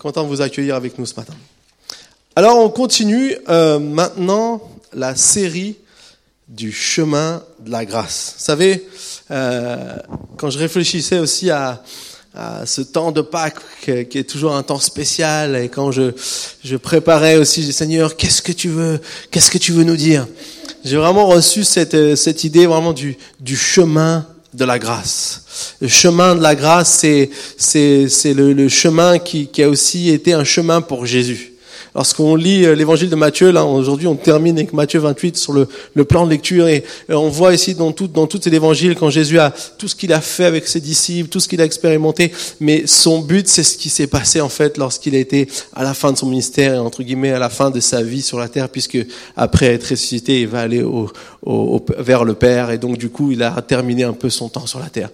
content de vous accueillir avec nous ce matin. Alors on continue euh, maintenant la série du chemin de la grâce. Vous savez, euh, quand je réfléchissais aussi à, à ce temps de Pâques qui est toujours un temps spécial et quand je, je préparais aussi, j'ai Seigneur, qu'est-ce que tu veux, qu'est-ce que tu veux nous dire? J'ai vraiment reçu cette, cette idée vraiment du, du chemin de la grâce. Le chemin de la grâce, c'est, le, chemin qui a aussi été un chemin pour Jésus. Lorsqu'on lit euh, l'évangile de Matthieu, là aujourd'hui on termine avec Matthieu 28 sur le, plan de lecture et euh, on voit ici dans tout, dans tout cet évangile quand Jésus a tout ce qu'il a fait avec ses disciples, tout ce qu'il a expérimenté, mais son but c'est ce qui s'est passé en fait lorsqu'il a été à la fin de son ministère et entre guillemets à la fin de sa vie sur la terre puisque après être ressuscité il va aller au, au, vers le Père et donc du coup il a terminé un peu son temps sur la terre.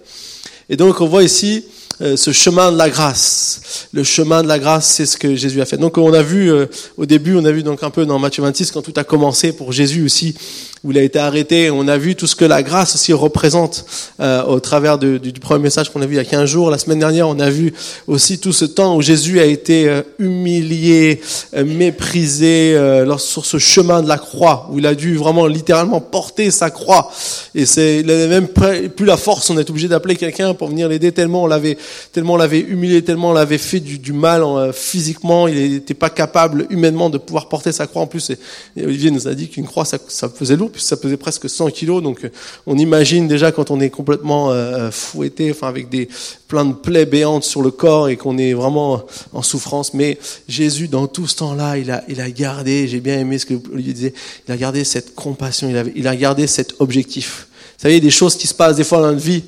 Et donc on voit ici euh, ce chemin de la grâce. Le chemin de la grâce, c'est ce que Jésus a fait. Donc on a vu euh, au début, on a vu donc un peu dans Matthieu 26 quand tout a commencé pour Jésus aussi, où il a été arrêté. On a vu tout ce que la grâce aussi représente euh, au travers de, du, du, premier message qu'on a vu il y a 15 jours. La semaine dernière, on a vu aussi tout ce temps où Jésus a été euh, humilié, euh, méprisé euh, sur ce chemin de la croix, où il a dû vraiment littéralement porter sa croix. Et c'est, il n'avait même plus la force. On est obligé d'appeler quelqu'un pour venir l'aider tellement on l'avait, tellement l'avait humilié, tellement on l'avait fait du, du mal euh, physiquement. Il n'était pas capable humainement de pouvoir porter sa croix. En plus, et, Olivier nous a dit qu'une croix, ça, ça faisait lourd ça pesait presque 100 kilos. Donc, on imagine déjà quand on est complètement euh, fouetté, enfin avec des plein de plaies béantes sur le corps et qu'on est vraiment en souffrance. Mais Jésus, dans tout ce temps-là, il a, gardé. J'ai bien aimé ce que Olivier disait. Il a gardé cette compassion. Il a, il a gardé cet objectif. Vous savez, il y a des choses qui se passent des fois dans notre vie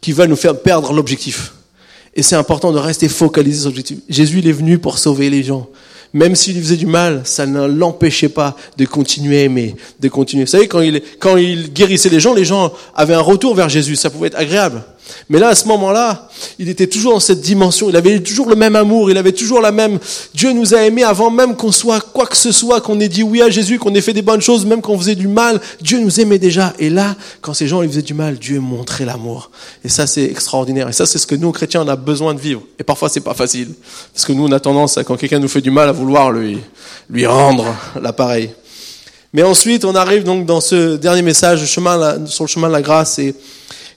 qui veulent nous faire perdre l'objectif. Et c'est important de rester focalisé sur l'objectif. Jésus, il est venu pour sauver les gens même s'il lui faisait du mal, ça ne l'empêchait pas de continuer à aimer, de continuer. Vous savez, quand il, quand il guérissait les gens, les gens avaient un retour vers Jésus, ça pouvait être agréable. Mais là, à ce moment-là, il était toujours dans cette dimension, il avait toujours le même amour, il avait toujours la même... Dieu nous a aimés avant même qu'on soit quoi que ce soit, qu'on ait dit oui à Jésus, qu'on ait fait des bonnes choses, même qu'on faisait du mal, Dieu nous aimait déjà. Et là, quand ces gens lui faisaient du mal, Dieu montrait l'amour. Et ça, c'est extraordinaire. Et ça, c'est ce que nous, chrétiens, on a besoin de vivre. Et parfois, c'est pas facile. Parce que nous, on a tendance, quand quelqu'un nous fait du mal, à vouloir lui, lui rendre l'appareil. Mais ensuite, on arrive donc dans ce dernier message, sur le chemin de la grâce. Et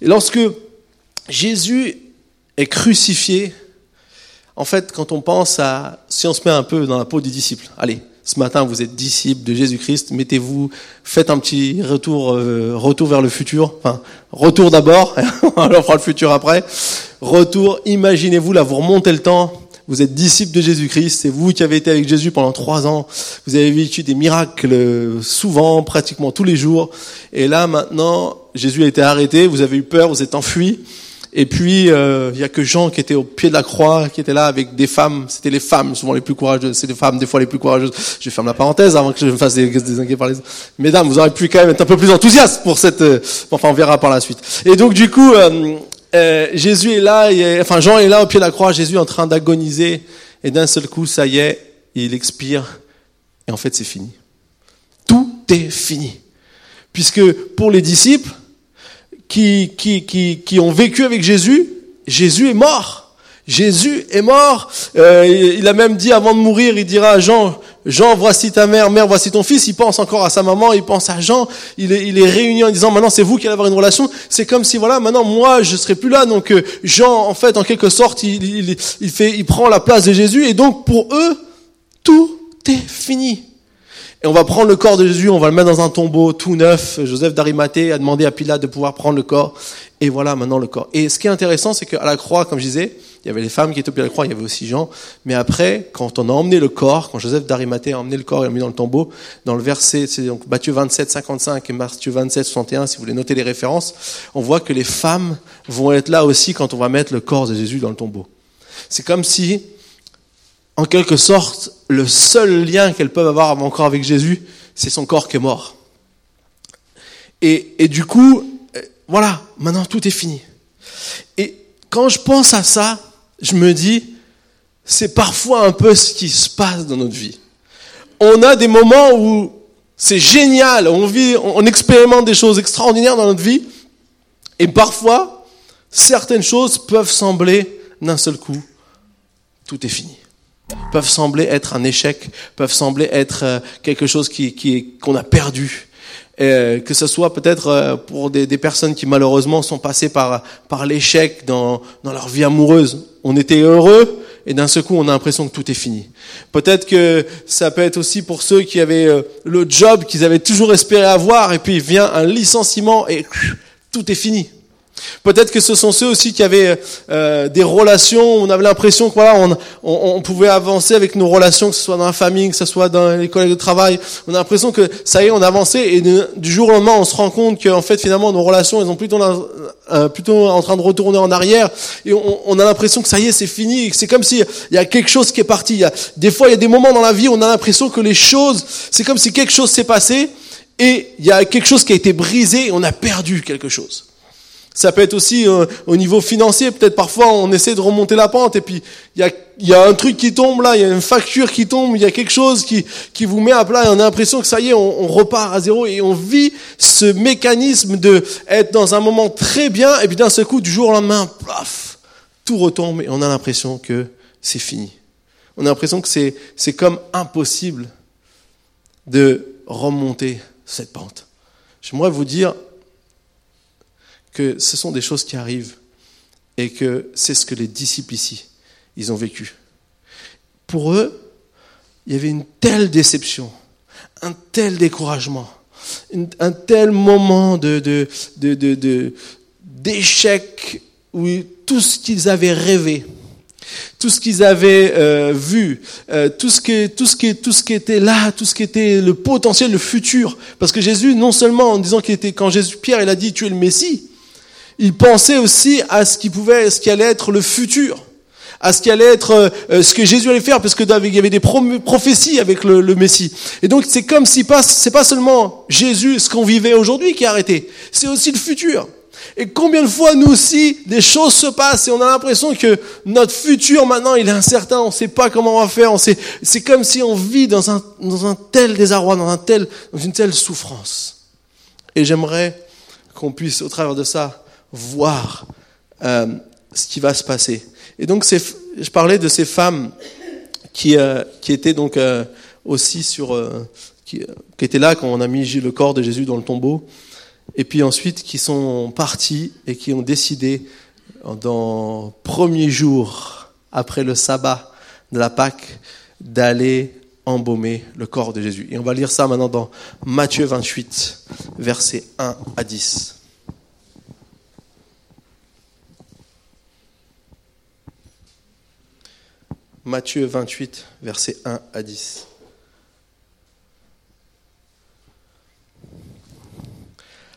lorsque Jésus est crucifié. En fait, quand on pense à, si on se met un peu dans la peau des disciples, allez, ce matin vous êtes disciples de Jésus-Christ, mettez-vous, faites un petit retour, euh, retour vers le futur, enfin, retour d'abord, on fera le futur après. Retour, imaginez-vous là, vous remontez le temps, vous êtes disciples de Jésus-Christ, c'est vous qui avez été avec Jésus pendant trois ans, vous avez vécu des miracles souvent, pratiquement tous les jours, et là maintenant, Jésus a été arrêté, vous avez eu peur, vous êtes enfui, et puis, euh, il y a que Jean qui était au pied de la croix, qui était là avec des femmes. C'était les femmes, souvent les plus courageuses. C'est les femmes, des fois les plus courageuses. Je ferme la parenthèse avant que je me fasse désinguer par les Mesdames, vous auriez pu quand même être un peu plus enthousiastes pour cette... Euh, enfin, on verra par la suite. Et donc, du coup, euh, euh, Jésus est là, est, enfin, Jean est là au pied de la croix, Jésus en train d'agoniser. Et d'un seul coup, ça y est, il expire. Et en fait, c'est fini. Tout est fini. Puisque pour les disciples, qui, qui, qui, qui ont vécu avec Jésus, Jésus est mort. Jésus est mort. Euh, il a même dit avant de mourir, il dira à Jean, Jean, voici ta mère, mère, voici ton fils. Il pense encore à sa maman, il pense à Jean. Il est, il est réuni en disant, maintenant c'est vous qui allez avoir une relation. C'est comme si, voilà, maintenant moi je serai plus là. Donc euh, Jean, en fait, en quelque sorte, il, il, il, fait, il prend la place de Jésus. Et donc pour eux, tout est fini. Et on va prendre le corps de Jésus, on va le mettre dans un tombeau tout neuf. Joseph d'Arimathée a demandé à Pilate de pouvoir prendre le corps. Et voilà maintenant le corps. Et ce qui est intéressant, c'est qu'à la croix, comme je disais, il y avait les femmes qui étaient au pied de la croix, il y avait aussi Jean. Mais après, quand on a emmené le corps, quand Joseph d'Arimathée a emmené le corps et l'a mis dans le tombeau, dans le verset, c'est donc Matthieu 27, 55 et Matthieu 27, 61, si vous voulez noter les références, on voit que les femmes vont être là aussi quand on va mettre le corps de Jésus dans le tombeau. C'est comme si en quelque sorte, le seul lien qu'elles peuvent avoir encore avec Jésus, c'est son corps qui est mort. Et, du coup, voilà, maintenant tout est fini. Et quand je pense à ça, je me dis, c'est parfois un peu ce qui se passe dans notre vie. On a des moments où c'est génial, on vit, on expérimente des choses extraordinaires dans notre vie, et parfois, certaines choses peuvent sembler d'un seul coup, tout est fini. Peuvent sembler être un échec, peuvent sembler être euh, quelque chose qui qu'on a perdu. Euh, que ce soit peut-être euh, pour des, des, personnes qui malheureusement sont passées par par l'échec dans dans leur vie amoureuse. On était heureux et d'un seul coup on a l'impression que tout est fini. Peut-être que ça peut être aussi pour ceux qui avaient le job qu'ils avaient toujours espéré avoir et puis vient un licenciement et tout est fini. Peut-être que ce sont ceux aussi qui avaient euh, des relations, on avait l'impression qu'on on, on, pouvait avancer avec nos relations, que ce soit dans la famille, que ce soit dans les collègues de travail. On a l'impression que ça y est, on a avancé et du jour au lendemain, on se rend compte qu'en fait, finalement, nos relations, elles sont plutôt, euh, plutôt en train de retourner en arrière et on, on a l'impression que ça y est, c'est fini. C'est comme s'il y a quelque chose qui est parti. Il y a, des fois, il y a des moments dans la vie où on a l'impression que les choses, c'est comme si quelque chose s'est passé et il y a quelque chose qui a été brisé et on a perdu quelque chose. Ça peut être aussi euh, au niveau financier, peut-être parfois on essaie de remonter la pente et puis il y a, y a un truc qui tombe là, il y a une facture qui tombe, il y a quelque chose qui, qui vous met à plat et on a l'impression que ça y est, on, on, repart à zéro et on vit ce mécanisme de être dans un moment très bien et puis d'un seul coup, du jour au lendemain, plaf, tout retombe et on a l'impression que c'est fini. On a l'impression que c'est, c'est comme impossible de remonter cette pente. J'aimerais vous dire, que ce sont des choses qui arrivent et que c'est ce que les disciples ici, ils ont vécu. Pour eux, il y avait une telle déception, un tel découragement, un tel moment de, de, de, d'échec où tout ce qu'ils avaient rêvé, tout ce qu'ils avaient euh, vu, euh, tout ce qui, tout ce qui, tout ce qui était là, tout ce qui était le potentiel, le futur. Parce que Jésus, non seulement en disant qu'il était, quand Jésus Pierre, il a dit tu es le Messie, il pensait aussi à ce qui pouvait, ce qui allait être le futur, à ce qui allait être euh, ce que Jésus allait faire, parce que il y avait des prophéties avec le, Messie. Et donc c'est comme si pas, c'est pas seulement Jésus, ce qu'on vivait aujourd'hui, qui est arrêté, c'est aussi le futur. Et combien de fois nous aussi des choses se passent et on a l'impression que notre futur maintenant il est incertain, on ne sait pas comment on va faire, on sait, c'est comme si on vit dans un, dans un tel désarroi, dans un tel, dans une telle souffrance. Et j'aimerais qu'on puisse au travers de ça voir euh, ce qui va se passer. Et donc, je parlais de ces femmes qui, euh, qui étaient donc euh, aussi sur, qui, étaient là quand on a mis le corps de Jésus dans le tombeau, et puis ensuite qui sont partis et qui ont décidé dans premier jour après le sabbat de la Pâque d'aller embaumer le corps de Jésus. Et on va lire ça maintenant dans Matthieu 28, versets 1 à 10. Matthieu 28, versets 1 à 10.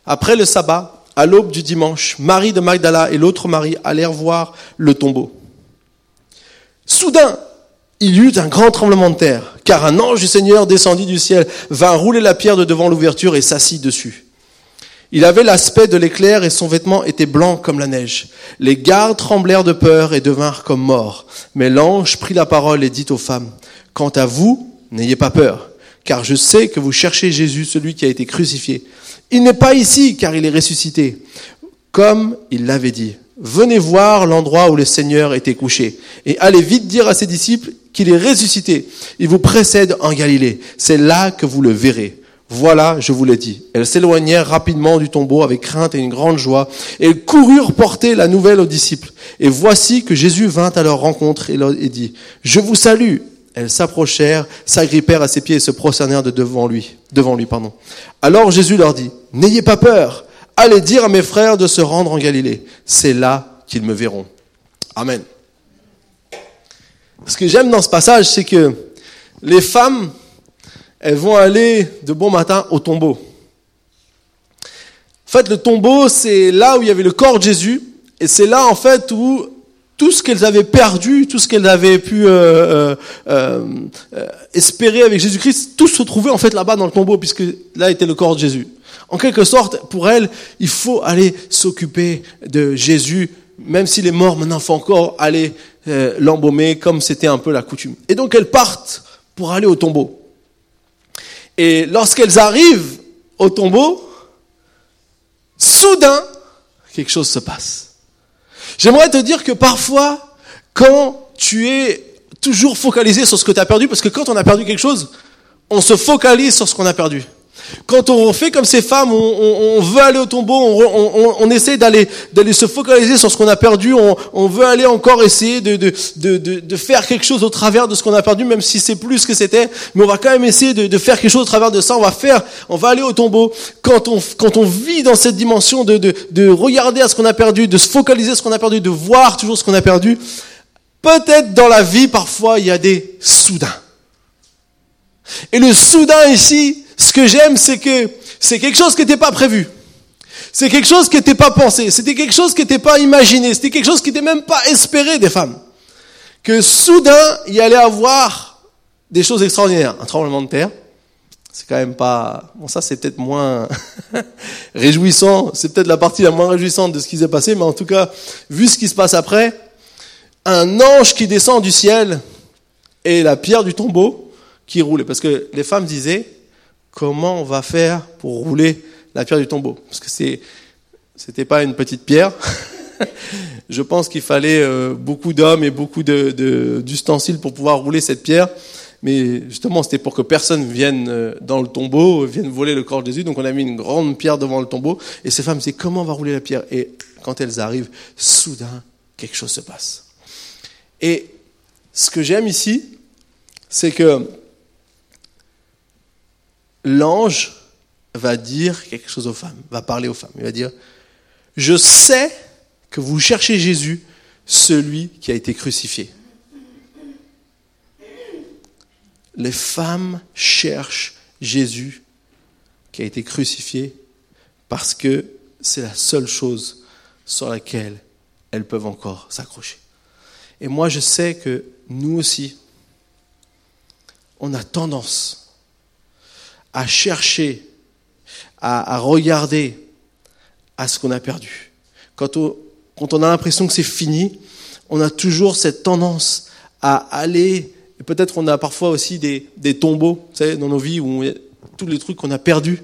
Après le sabbat, à l'aube du dimanche, Marie de Magdala et l'autre Marie allèrent voir le tombeau. Soudain, il y eut un grand tremblement de terre, car un ange du Seigneur descendit du ciel, vint rouler la pierre de devant l'ouverture et s'assit dessus. Il avait l'aspect de l'éclair et son vêtement était blanc comme la neige. Les gardes tremblèrent de peur et devinrent comme morts. Mais l'ange prit la parole et dit aux femmes, Quant à vous, n'ayez pas peur, car je sais que vous cherchez Jésus, celui qui a été crucifié. Il n'est pas ici, car il est ressuscité, comme il l'avait dit. Venez voir l'endroit où le Seigneur était couché, et allez vite dire à ses disciples qu'il est ressuscité. Il vous précède en Galilée. C'est là que vous le verrez. Voilà, je vous l'ai dit. Elles s'éloignèrent rapidement du tombeau avec crainte et une grande joie, elles coururent porter la nouvelle aux disciples. Et voici que Jésus vint à leur rencontre et, dit, Je vous salue. Elles s'approchèrent, s'agrippèrent à ses pieds et se prosternèrent de devant lui, devant lui, pardon. Alors Jésus leur dit, N'ayez pas peur, allez dire à mes frères de se rendre en Galilée. C'est là qu'ils me verront. Amen. Ce que j'aime dans ce passage, c'est que les femmes elles vont aller de bon matin au tombeau. En fait, le tombeau, c'est là où il y avait le corps de Jésus, et c'est là, en fait, où tout ce qu'elles avaient perdu, tout ce qu'elles avaient pu euh, euh, euh, espérer avec Jésus-Christ, tout se trouvait en fait là-bas dans le tombeau, puisque là était le corps de Jésus. En quelque sorte, pour elles, il faut aller s'occuper de Jésus, même s'il est mort, maintenant il faut encore aller l'embaumer, comme c'était un peu la coutume. Et donc elles partent pour aller au tombeau. Et lorsqu'elles arrivent au tombeau, soudain, quelque chose se passe. J'aimerais te dire que parfois, quand tu es, toujours focaliser sur ce que tu as perdu, parce que quand on a perdu quelque chose, on se focalise sur ce qu'on a perdu. Quand on fait comme ces femmes, on, veut aller au tombeau, on, essaie d'aller d'aller se focaliser sur ce qu'on a perdu, on, veut aller encore essayer de, de, de, de, faire quelque chose au travers de ce qu'on a perdu, même si c'est plus ce que c'était, mais on va quand même essayer de, faire quelque chose au travers de ça, on va faire, on va aller au tombeau. Quand on, quand on vit dans cette dimension de, de, de regarder à ce qu'on a perdu, de se focaliser sur ce qu'on a perdu, de voir toujours ce qu'on a perdu, peut-être dans la vie, parfois, il y a des soudains. Et le soudain ici, ce que j'aime, c'est que c'est quelque chose qui n'était pas prévu. C'est quelque chose qui n'était pas pensé. C'était quelque chose qui n'était pas imaginé. C'était quelque chose qui n'était même pas espéré des femmes. Que soudain, il y allait avoir des choses extraordinaires. Un tremblement de terre. C'est quand même pas, bon, ça, c'est peut-être moins réjouissant. C'est peut-être la partie la moins réjouissante de ce qui s'est passé. Mais en tout cas, vu ce qui se passe après, un ange qui descend du ciel et la pierre du tombeau qui roule. Parce que les femmes disaient, comment on va faire pour rouler la pierre du tombeau Parce que c'est, c'était pas une petite pierre. Je pense qu'il fallait euh, beaucoup d'hommes et beaucoup de, d'ustensiles pour pouvoir rouler cette pierre. Mais justement, c'était pour que personne vienne euh, dans le tombeau, vienne voler le corps de Jésus. Donc on a mis une grande pierre devant le tombeau. Et ces femmes disaient, comment on va rouler la pierre? Et quand elles arrivent, soudain, quelque chose se passe. Et ce que j'aime ici, c'est que l'ange va dire quelque chose aux femmes, va parler aux femmes. Il va dire, je sais que vous cherchez Jésus, celui qui a été crucifié. Les femmes cherchent Jésus qui a été crucifié parce que c'est la seule chose sur laquelle elles peuvent encore s'accrocher. Et moi, je sais que nous aussi, on a tendance à chercher, à, regarder à ce qu'on a perdu. Quand on, a l'impression que c'est fini, on a toujours cette tendance à aller, et peut-être on a parfois aussi des, tombeaux vous savez, dans nos vies où on, tous les trucs qu'on a perdus.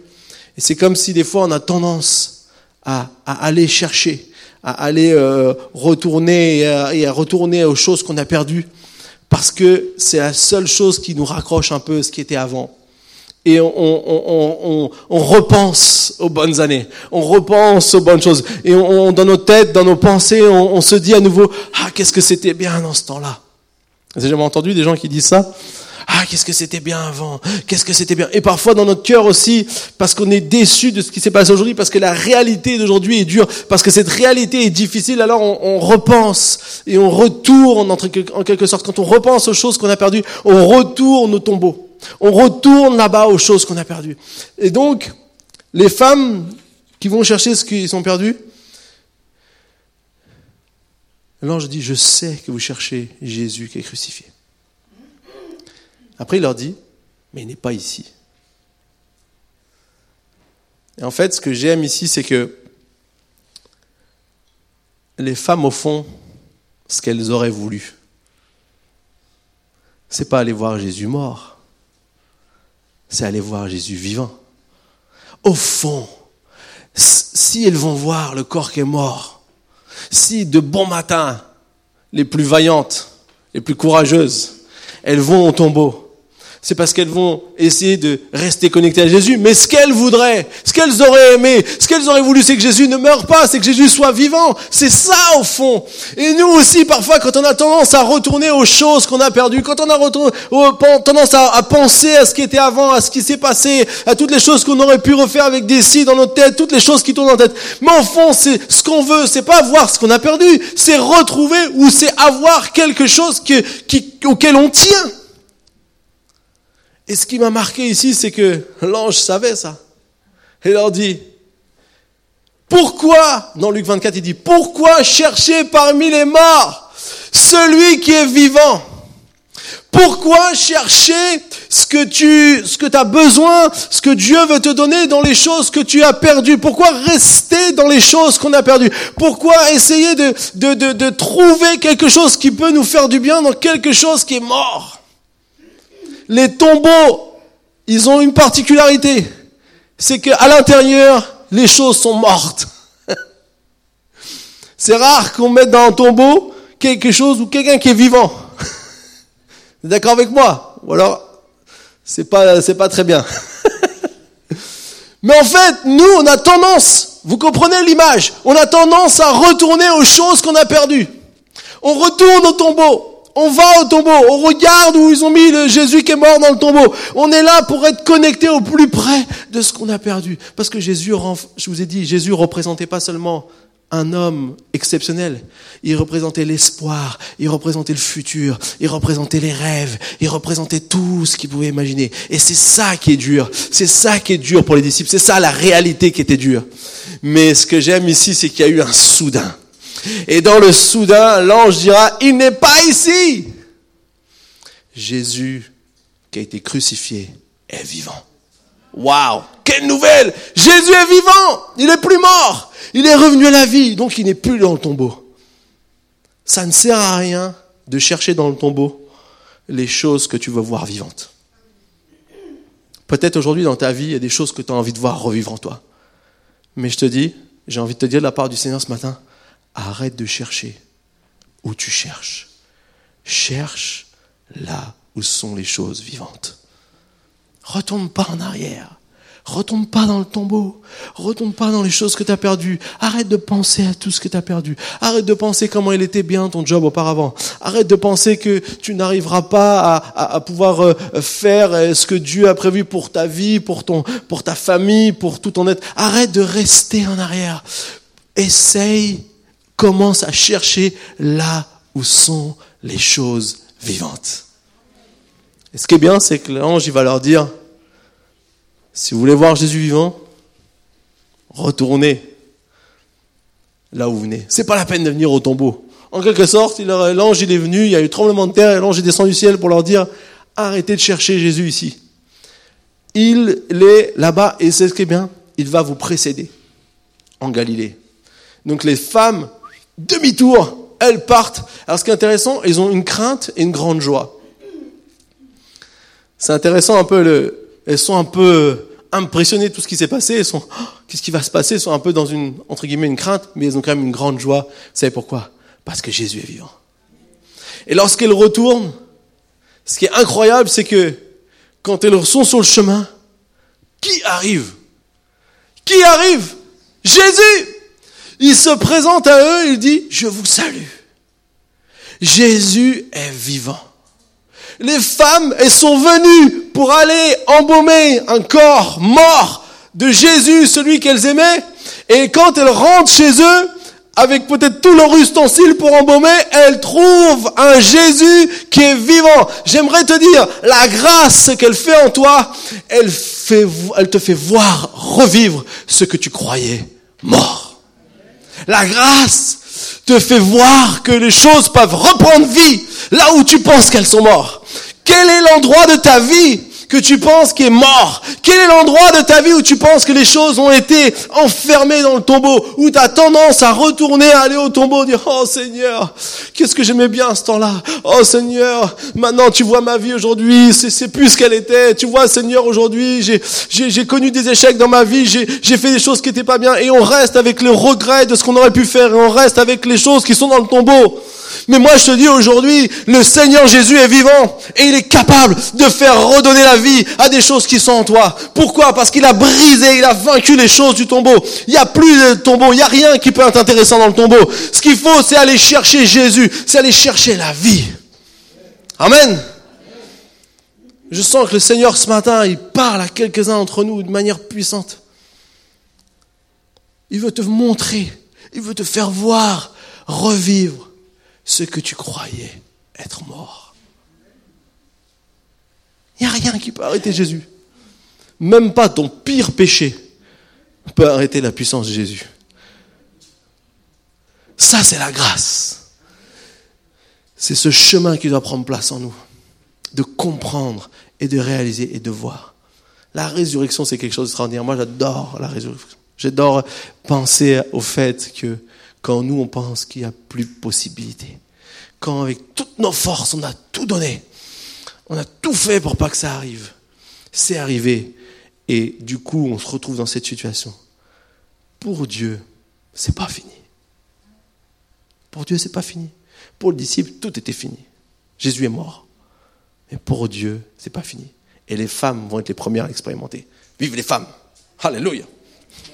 Et c'est comme si des fois on a tendance à, à aller chercher, à aller euh, retourner et à, et à, retourner aux choses qu'on a perdues, parce que c'est la seule chose qui nous raccroche un peu ce qui était avant et on, on, on, repense aux bonnes années, on repense aux bonnes choses, et on, dans nos têtes, dans nos pensées, on, se dit à nouveau, ah, qu'est-ce que c'était bien dans ce temps-là. Vous avez jamais entendu des gens qui disent ça? Ah, qu'est-ce que c'était bien avant? Qu'est-ce que c'était bien? Et parfois dans notre cœur aussi, parce qu'on est déçu de ce qui s'est passé aujourd'hui, parce que la réalité d'aujourd'hui est dure, parce que cette réalité est difficile, alors on, repense et on retourne en quelque sorte. Quand on repense aux choses qu'on a perdues, on retourne au tombeau. On retourne là-bas aux choses qu'on a perdues. Et donc, les femmes qui vont chercher ce qu'ils ont perdu, l'ange dit, je sais que vous cherchez Jésus qui est crucifié. Après, il leur dit, mais il n'est pas ici. Et en fait, ce que j'aime ici, c'est que les femmes, au fond, ce qu'elles auraient voulu, c'est pas aller voir Jésus mort c'est aller voir Jésus vivant. Au fond, si elles vont voir le corps qui est mort, si de bon matin, les plus vaillantes, les plus courageuses, elles vont au tombeau, c'est parce qu'elles vont essayer de rester connectées à Jésus. Mais ce qu'elles voudraient, ce qu'elles auraient aimé, ce qu'elles auraient voulu, c'est que Jésus ne meure pas, c'est que Jésus soit vivant. C'est ça au fond. Et nous aussi, parfois, quand on a tendance à retourner aux choses qu'on a perdues, quand on a tendance à, penser à ce qui était avant, à ce qui s'est passé, à toutes les choses qu'on aurait pu refaire avec des si dans notre tête, toutes les choses qui tournent en tête. Mais au fond, c'est ce qu'on veut, c'est pas voir ce qu'on a perdu, c'est retrouver ou c'est avoir quelque chose auquel on tient. Et ce qui m'a marqué ici, c'est que l'ange savait ça. Et leur dit, pourquoi, dans Luc 24, il dit, pourquoi chercher parmi les morts celui qui est vivant? Pourquoi chercher ce que tu, ce que as besoin, ce que Dieu veut te donner dans les choses que tu as perdues? Pourquoi rester dans les choses qu'on a perdues? Pourquoi essayer de, de, de, de trouver quelque chose qui peut nous faire du bien dans quelque chose qui est mort? Les tombeaux, ils ont une particularité. C'est qu'à l'intérieur, les choses sont mortes. C'est rare qu'on mette dans un tombeau quelque chose ou quelqu'un qui est vivant. D'accord avec moi? Ou alors, c'est pas, c'est pas très bien. Mais en fait, nous, on a tendance, vous comprenez l'image, on a tendance à retourner aux choses qu'on a perdues. On retourne au tombeau. On va au tombeau, on regarde où ils ont mis le Jésus qui est mort dans le tombeau. On est là pour être connecté au plus près de ce qu'on a perdu. Parce que Jésus, je vous ai dit, Jésus représentait pas seulement un homme exceptionnel. Il représentait l'espoir, il représentait le futur, il représentait les rêves, il représentait tout ce qu'il pouvait imaginer. Et c'est ça qui est dur. C'est ça qui est dur pour les disciples. C'est ça la réalité qui était dure. Mais ce que j'aime ici, c'est qu'il y a eu un soudain. Et dans le soudain, l'ange dira, il n'est pas ici. Jésus, qui a été crucifié, est vivant. Waouh Quelle nouvelle Jésus est vivant Il est plus mort Il est revenu à la vie, donc il n'est plus dans le tombeau. Ça ne sert à rien de chercher dans le tombeau les choses que tu veux voir vivantes. Peut-être aujourd'hui dans ta vie, il y a des choses que tu as envie de voir revivre en toi. Mais je te dis, j'ai envie de te dire de la part du Seigneur ce matin, Arrête de chercher où tu cherches. Cherche là où sont les choses vivantes. Retourne pas en arrière. Retourne pas dans le tombeau. Retourne pas dans les choses que tu as perdues. Arrête de penser à tout ce que tu as perdu. Arrête de penser comment il était bien ton job auparavant. Arrête de penser que tu n'arriveras pas à, pouvoir euh, faire euh, ce que Dieu a prévu pour ta vie, pour ton, pour ta famille, pour tout ton être. Arrête de rester en arrière. Essaye commence à chercher là où sont les choses vivantes. Et ce qui est bien, c'est que l'ange, va leur dire, si vous voulez voir Jésus vivant, retournez là où vous venez. C'est pas la peine de venir au tombeau. En quelque sorte, l'ange, il est venu, il y a eu tremblement de terre, et l'ange est descendu du ciel pour leur dire, arrêtez de chercher Jésus ici. Il est là-bas, et c'est ce qui est bien, il va vous précéder en Galilée. Donc les femmes demi-tour, elles partent. Alors ce qui est intéressant, elles ont une crainte et une grande joie. C'est intéressant un peu, le, elles sont un peu impressionnées de tout ce qui s'est passé, elles sont, oh, qu'est-ce qui va se passer? Elles sont un peu dans une, entre guillemets, une crainte, mais elles ont quand même une grande joie. Vous savez pourquoi? Parce que Jésus est vivant. Et lorsqu'elles retournent, ce qui est incroyable, c'est que quand elles sont sur le chemin, qui arrive? Qui arrive? Jésus il se présente à eux, il dit, je vous salue. Jésus est vivant. Les femmes, elles sont venues pour aller embaumer un corps mort de Jésus, celui qu'elles aimaient. Et quand elles rentrent chez eux, avec peut-être tout leur ustensile pour embaumer, elles trouvent un Jésus qui est vivant. J'aimerais te dire, la grâce qu'elle fait en toi, elle, fait, elle te fait voir revivre ce que tu croyais mort. La grâce te fait voir que les choses peuvent reprendre vie là où tu penses qu'elles sont mortes. Quel est l'endroit de ta vie que tu penses qui est mort Quel est l'endroit de ta vie où tu penses que les choses ont été enfermées dans le tombeau Où tu tendance à retourner, à aller au tombeau, dire Oh Seigneur, qu'est-ce que j'aimais bien ce temps-là Oh Seigneur, maintenant tu vois ma vie aujourd'hui, c'est plus ce qu'elle était. Tu vois Seigneur, aujourd'hui j'ai connu des échecs dans ma vie, j'ai fait des choses qui n'étaient pas bien et on reste avec le regret de ce qu'on aurait pu faire et on reste avec les choses qui sont dans le tombeau. Mais moi je te dis aujourd'hui, le Seigneur Jésus est vivant et il est capable de faire redonner la vie à des choses qui sont en toi. Pourquoi? Parce qu'il a brisé, il a vaincu les choses du tombeau. Il n'y a plus de tombeau, il n'y a rien qui peut être intéressant dans le tombeau. Ce qu'il faut, c'est aller chercher Jésus, c'est aller chercher la vie. Amen. Je sens que le Seigneur ce matin, il parle à quelques-uns d'entre nous de manière puissante. Il veut te montrer, il veut te faire voir, revivre ce que tu croyais être mort. Il n'y a rien qui peut arrêter Jésus. Même pas ton pire péché peut arrêter la puissance de Jésus. Ça, c'est la grâce. C'est ce chemin qui doit prendre place en nous. De comprendre et de réaliser et de voir. La résurrection, c'est quelque chose d'extraordinaire. Moi, j'adore la résurrection. J'adore penser au fait que quand nous, on pense qu'il n'y a plus de possibilité. Quand avec toutes nos forces, on a tout donné. On a tout fait pour pas que ça arrive. C'est arrivé. Et du coup, on se retrouve dans cette situation. Pour Dieu, c'est pas fini. Pour Dieu, c'est pas fini. Pour le disciple, tout était fini. Jésus est mort. Mais pour Dieu, c'est pas fini. Et les femmes vont être les premières à l'expérimenter. Vive les femmes! Alléluia!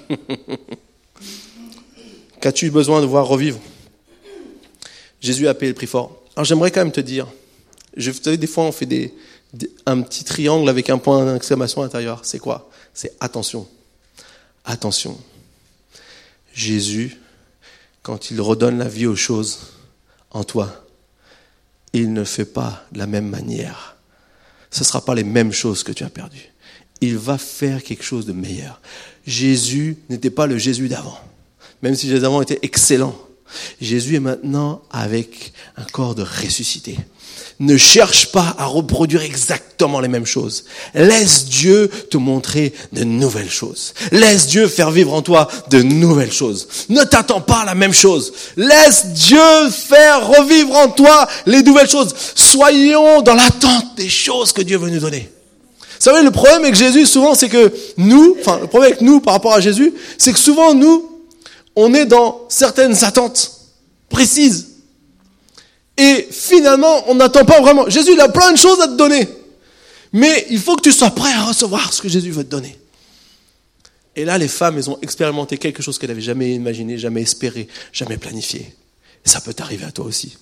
Qu'as-tu besoin de voir revivre? Jésus a payé le prix fort. Alors j'aimerais quand même te dire, je, vous des fois on fait un petit triangle avec un point d'exclamation intérieur. C'est quoi? C'est attention. Attention. Jésus, quand il redonne la vie aux choses en toi, il ne fait pas de la même manière. Ce ne sera pas les mêmes choses que tu as perdues. Il va faire quelque chose de meilleur. Jésus n'était pas le Jésus d'avant, même si Jésus d'avant était excellent. Jésus est maintenant avec un corps de ressuscité. Ne cherche pas à reproduire exactement les mêmes choses. Laisse Dieu te montrer de nouvelles choses. Laisse Dieu faire vivre en toi de nouvelles choses. Ne t'attends pas à la même chose. Laisse Dieu faire revivre en toi les nouvelles choses. Soyons dans l'attente des choses que Dieu veut nous donner. Vous savez, le problème avec Jésus, souvent, c'est que nous, enfin, le problème avec nous par rapport à Jésus, c'est que souvent, nous, on est dans certaines attentes précises. Et finalement, on n'attend pas vraiment. Jésus, il a plein de choses à te donner. Mais il faut que tu sois prêt à recevoir ce que Jésus veut te donner. Et là, les femmes, elles ont expérimenté quelque chose qu'elles n'avaient jamais imaginé, jamais espéré, jamais planifié. Et ça peut t'arriver à toi aussi.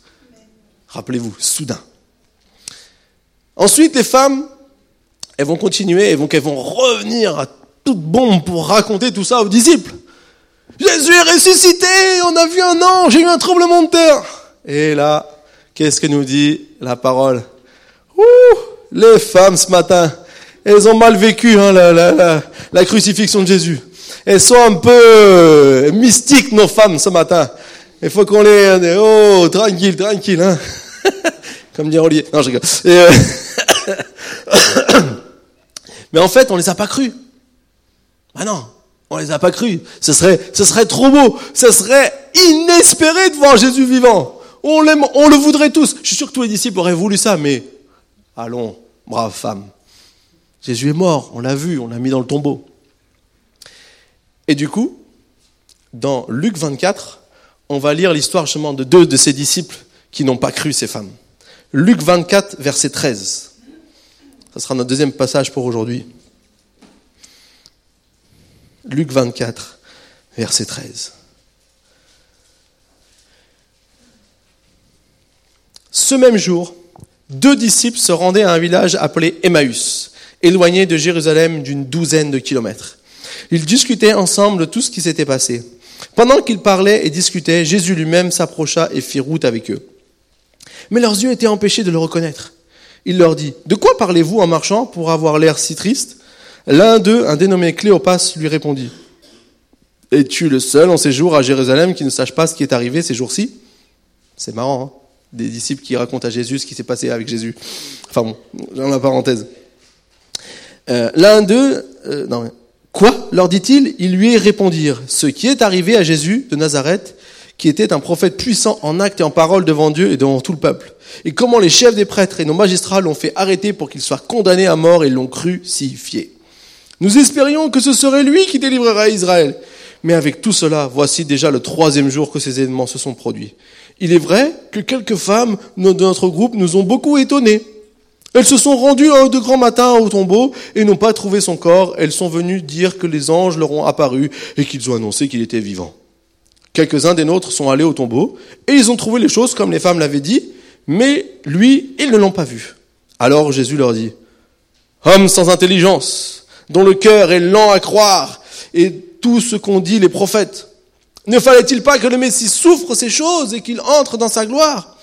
Rappelez-vous, soudain. Ensuite, les femmes, elles vont continuer, vont, elles vont revenir à toute bombe pour raconter tout ça aux disciples. Jésus est ressuscité, on a vu un ange, j'ai eu un tremblement de terre. Et là, qu'est-ce que nous dit la parole? Ouh, Les femmes ce matin, elles ont mal vécu hein, la, la, la, crucifixion de Jésus. Elles sont un peu euh, mystiques, nos femmes, ce matin. Il faut qu'on les... Oh, tranquille, tranquille. Hein Comme dit Olivier. Non, je rigole. Euh, mais en fait, on les a pas crues. Ah non, on les a pas cru. Ce serait, ce serait trop beau. Ce serait inespéré de voir Jésus vivant. On l'aime, on le voudrait tous. Je suis sûr que tous les disciples auraient voulu ça, mais allons, brave femme. Jésus est mort, on l'a vu, on l'a mis dans le tombeau. Et du coup, dans Luc 24, on va lire l'histoire justement de deux de ses disciples qui n'ont pas cru ces femmes. Luc 24, verset 13. Ce sera notre deuxième passage pour aujourd'hui. Luc 24, verset 13. Ce même jour, deux disciples se rendaient à un village appelé Emmaüs, éloigné de Jérusalem d'une douzaine de kilomètres. Ils discutaient ensemble tout ce qui s'était passé. Pendant qu'ils parlaient et discutaient, Jésus lui-même s'approcha et fit route avec eux. Mais leurs yeux étaient empêchés de le reconnaître. Il leur dit, De quoi parlez-vous en marchant pour avoir l'air si triste? L'un d'eux, un dénommé Cléopas, lui répondit Es-tu le seul en ces jours à Jérusalem qui ne sache pas ce qui est arrivé ces jours-ci? C'est marrant, hein des disciples qui racontent à Jésus ce qui s'est passé avec Jésus. Enfin bon, dans la parenthèse. Euh, L'un d'eux, euh, non, quoi? leur dit-il Ils lui répondirent Ce qui est arrivé à Jésus de Nazareth, qui était un prophète puissant en acte et en parole devant Dieu et devant tout le peuple. Et comment les chefs des prêtres et nos magistrats l'ont fait arrêter pour qu'il soit condamné à mort et l'ont crucifié. Nous espérions que ce serait lui qui délivrerait Israël. Mais avec tout cela, voici déjà le troisième jour que ces événements se sont produits. Il est vrai que quelques femmes de notre groupe nous ont beaucoup étonnés. Elles se sont rendues de grand matin au tombeau et n'ont pas trouvé son corps. Elles sont venues dire que les anges leur ont apparu et qu'ils ont annoncé qu'il était vivant. Quelques-uns des nôtres sont allés au tombeau et ils ont trouvé les choses comme les femmes l'avaient dit, mais lui, ils ne l'ont pas vu. Alors Jésus leur dit, Hommes sans intelligence, dont le cœur est lent à croire, et tout ce qu'ont dit les prophètes. Ne fallait-il pas que le Messie souffre ces choses et qu'il entre dans sa gloire?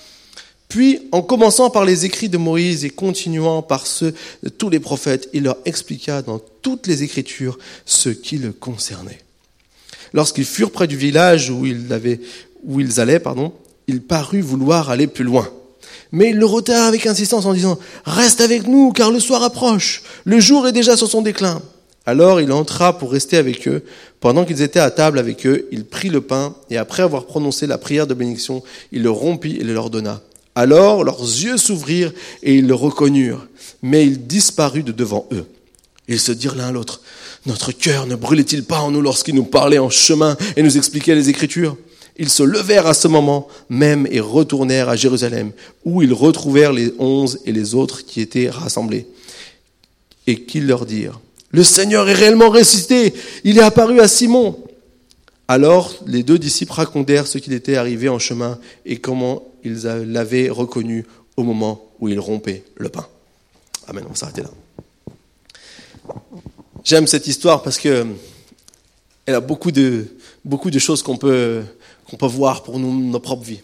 Puis, en commençant par les écrits de Moïse et continuant par ceux de tous les prophètes, il leur expliqua dans toutes les Écritures ce qui le concernait. Lorsqu'ils furent près du village où ils, où ils allaient, pardon, il parut vouloir aller plus loin. Mais il le retint avec insistance en disant, Reste avec nous, car le soir approche, le jour est déjà sur son déclin. Alors il entra pour rester avec eux. Pendant qu'ils étaient à table avec eux, il prit le pain, et après avoir prononcé la prière de bénédiction, il le rompit et le leur donna. Alors leurs yeux s'ouvrirent et ils le reconnurent, mais il disparut de devant eux. Ils se dirent l'un à l'autre, Notre cœur ne brûlait-il pas en nous lorsqu'il nous parlait en chemin et nous expliquait les Écritures? Ils se levèrent à ce moment même et retournèrent à Jérusalem, où ils retrouvèrent les onze et les autres qui étaient rassemblés. Et qu'ils leur dirent, le Seigneur est réellement ressuscité, il est apparu à Simon. Alors les deux disciples racontèrent ce qu'il était arrivé en chemin et comment ils l'avaient reconnu au moment où il rompait le pain. Amen, on va là. J'aime cette histoire parce que elle a beaucoup de, beaucoup de choses qu'on peut, qu'on peut voir pour nous, nos propres vies.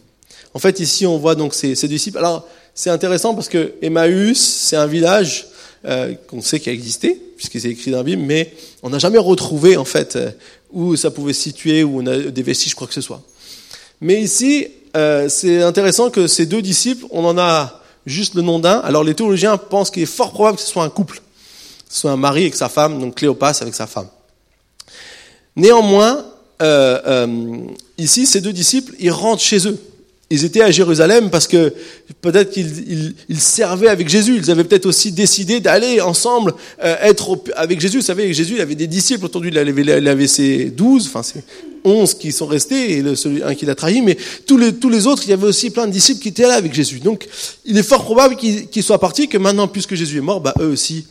En fait, ici, on voit donc ces, ces disciples. Alors, c'est intéressant parce que Emmaüs, c'est un village euh, qu'on sait qui a existé, puisqu'il s'est écrit dans la Bible, mais on n'a jamais retrouvé, en fait, euh, où ça pouvait se situer, où on a des vestiges, quoi que ce soit. Mais ici, euh, c'est intéressant que ces deux disciples, on en a juste le nom d'un. Alors, les théologiens pensent qu'il est fort probable que ce soit un couple. Ce soit un mari avec sa femme, donc Cléopas avec sa femme. Néanmoins, euh, euh, ici, ces deux disciples, ils rentrent chez eux. Ils étaient à Jérusalem parce que peut-être qu'ils ils, servaient avec Jésus. Ils avaient peut-être aussi décidé d'aller ensemble euh, être avec Jésus. Vous savez, Jésus, il avait des disciples autour de. Il avait, il ses douze, enfin ses onze qui sont restés et celui un qui l'a trahi. Mais tous les, autres, il y avait aussi plein de disciples qui étaient là avec Jésus. Donc, il est fort probable qu'ils qu'ils soient partis, que maintenant, puisque Jésus est mort, bah, eux aussi,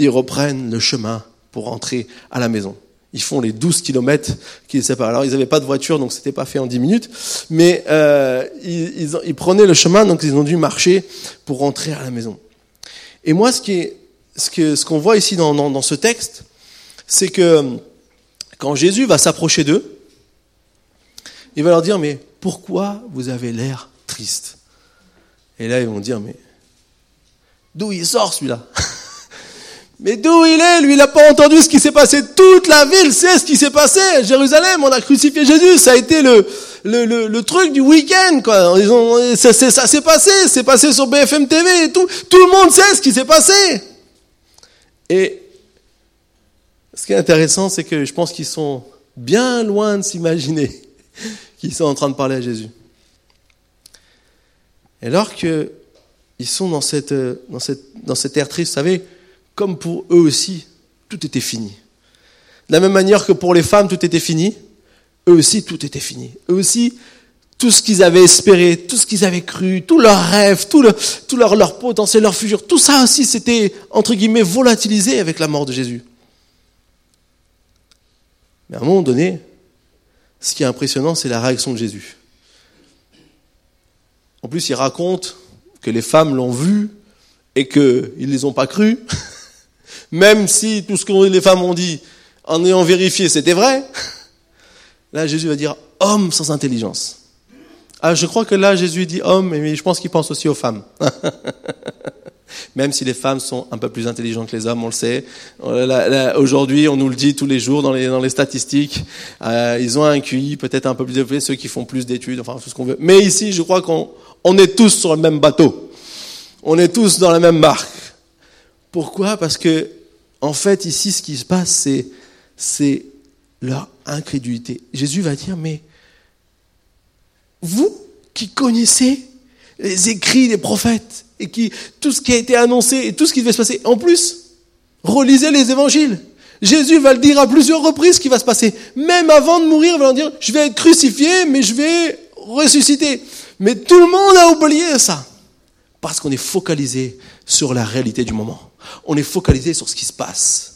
ils reprennent le chemin pour rentrer à la maison. Ils font les 12 kilomètres qui les séparent. Alors, ils n'avaient pas de voiture, donc c'était pas fait en 10 minutes. Mais euh, ils, prenaient le chemin, donc ils ont dû marcher pour rentrer à la maison. Et moi, ce qui est, ce ce qu'on voit ici dans, dans, dans ce texte, c'est que quand Jésus va s'approcher d'eux, il va leur dire, mais pourquoi vous avez l'air triste? Et là, ils vont dire, mais d'où il sort celui-là? Mais d'où il est Lui, il n'a pas entendu ce qui s'est passé. Toute la ville sait ce qui s'est passé. Jérusalem, on a crucifié Jésus. Ça a été le, le, le, truc du week-end, quoi. Ils ont, ça, ça s'est passé. C'est passé sur BFM TV et tout. Tout le monde sait ce qui s'est passé. Et ce qui est intéressant, c'est que je pense qu'ils sont bien loin de s'imaginer qu'ils sont en train de parler à Jésus. Et alors que ils sont dans cette, dans cette, dans cette air triste, vous savez, comme pour eux aussi, tout était fini. De la même manière que pour les femmes, tout était fini, eux aussi, tout était fini. Eux aussi, tout ce qu'ils avaient espéré, tout ce qu'ils avaient cru, tous leurs rêves, tout, le, tout leur, potentiel, leur futur, tout ça aussi, c'était, entre guillemets, volatilisé avec la mort de Jésus. Mais à un moment donné, ce qui est impressionnant, c'est la réaction de Jésus. En plus, il raconte que les femmes l'ont vu et qu'ils ne les ont pas cru. même si tout ce que les femmes ont dit, en ayant vérifié, c'était vrai, là Jésus va dire homme sans intelligence. Ah, je crois que là Jésus dit homme, mais je pense qu'il pense aussi aux femmes. même si les femmes sont un peu plus intelligentes que les hommes, on le sait. Aujourd'hui, on nous le dit tous les jours dans les, dans les statistiques. Euh, ils ont un QI peut-être un peu plus élevé, ceux qui font plus d'études, enfin tout ce qu'on veut. Mais ici, je crois qu'on on est tous sur le même bateau. On est tous dans la même barque. Pourquoi? Parce que en fait, ici, ce qui se passe, c'est, leur incrédulité. Jésus va dire, mais vous qui connaissez les écrits des prophètes et qui, tout ce qui a été annoncé et tout ce qui devait se passer, en plus, relisez les évangiles. Jésus va le dire à plusieurs reprises ce qui va se passer. Même avant de mourir, il va leur dire, je vais être crucifié, mais je vais ressusciter. Mais tout le monde a oublié ça. Parce qu'on est focalisé sur la réalité du moment. On est focalisé sur ce qui se passe.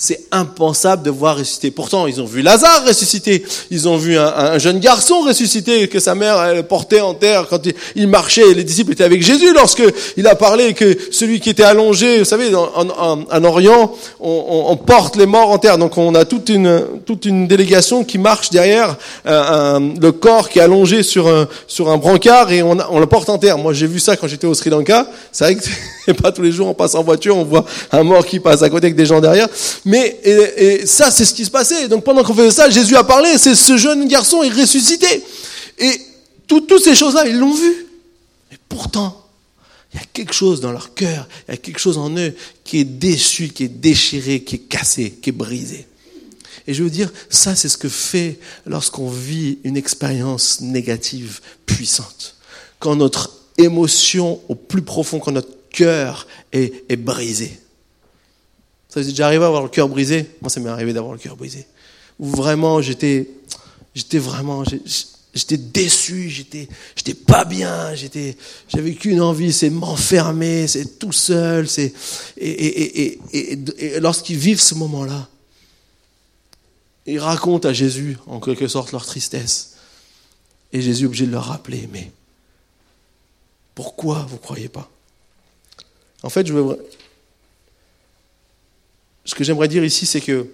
C'est impensable de voir ressusciter. Pourtant, ils ont vu Lazare ressusciter. Ils ont vu un, un jeune garçon ressusciter que sa mère elle, portait en terre quand il, marchait. Les disciples étaient avec Jésus lorsque il a parlé que celui qui était allongé, vous savez, en, en, en Orient, on, on, porte les morts en terre. Donc on a toute une toute une délégation qui marche derrière euh, le corps qui est allongé sur un sur un brancard et on, on le porte en terre. Moi, j'ai vu ça quand j'étais au Sri Lanka. C'est vrai que pas tous les jours on passe en voiture, on voit un mort qui passe à côté avec des gens derrière. Mais et, ça, c'est ce qui se passait. Donc pendant qu'on faisait ça, Jésus a parlé. C'est ce jeune garçon est ressuscité. Et tout, toutes ces choses-là, ils l'ont vu. Et pourtant, il y a quelque chose dans leur cœur, il y a quelque chose en eux qui est déçu, qui est déchiré, qui est cassé, qui est brisé. Et je veux dire, ça, c'est ce que fait lorsqu'on vit une expérience négative puissante. Quand notre émotion au plus profond, quand notre cœur est, est brisé. Ça vous est déjà arrivé d'avoir le cœur brisé Moi, ça m'est arrivé d'avoir le cœur brisé. Où vraiment, j'étais, j'étais vraiment, j'étais déçu, j'étais, j'étais pas bien, j'étais, j'avais qu'une envie, c'est m'enfermer, c'est tout seul, c'est, et, et, et, et lorsqu'ils vivent ce moment-là, ils racontent à Jésus, en quelque sorte, leur tristesse. Et Jésus est obligé de leur rappeler, mais pourquoi vous croyez pas? En fait, je veux... ce que j'aimerais dire ici, c'est que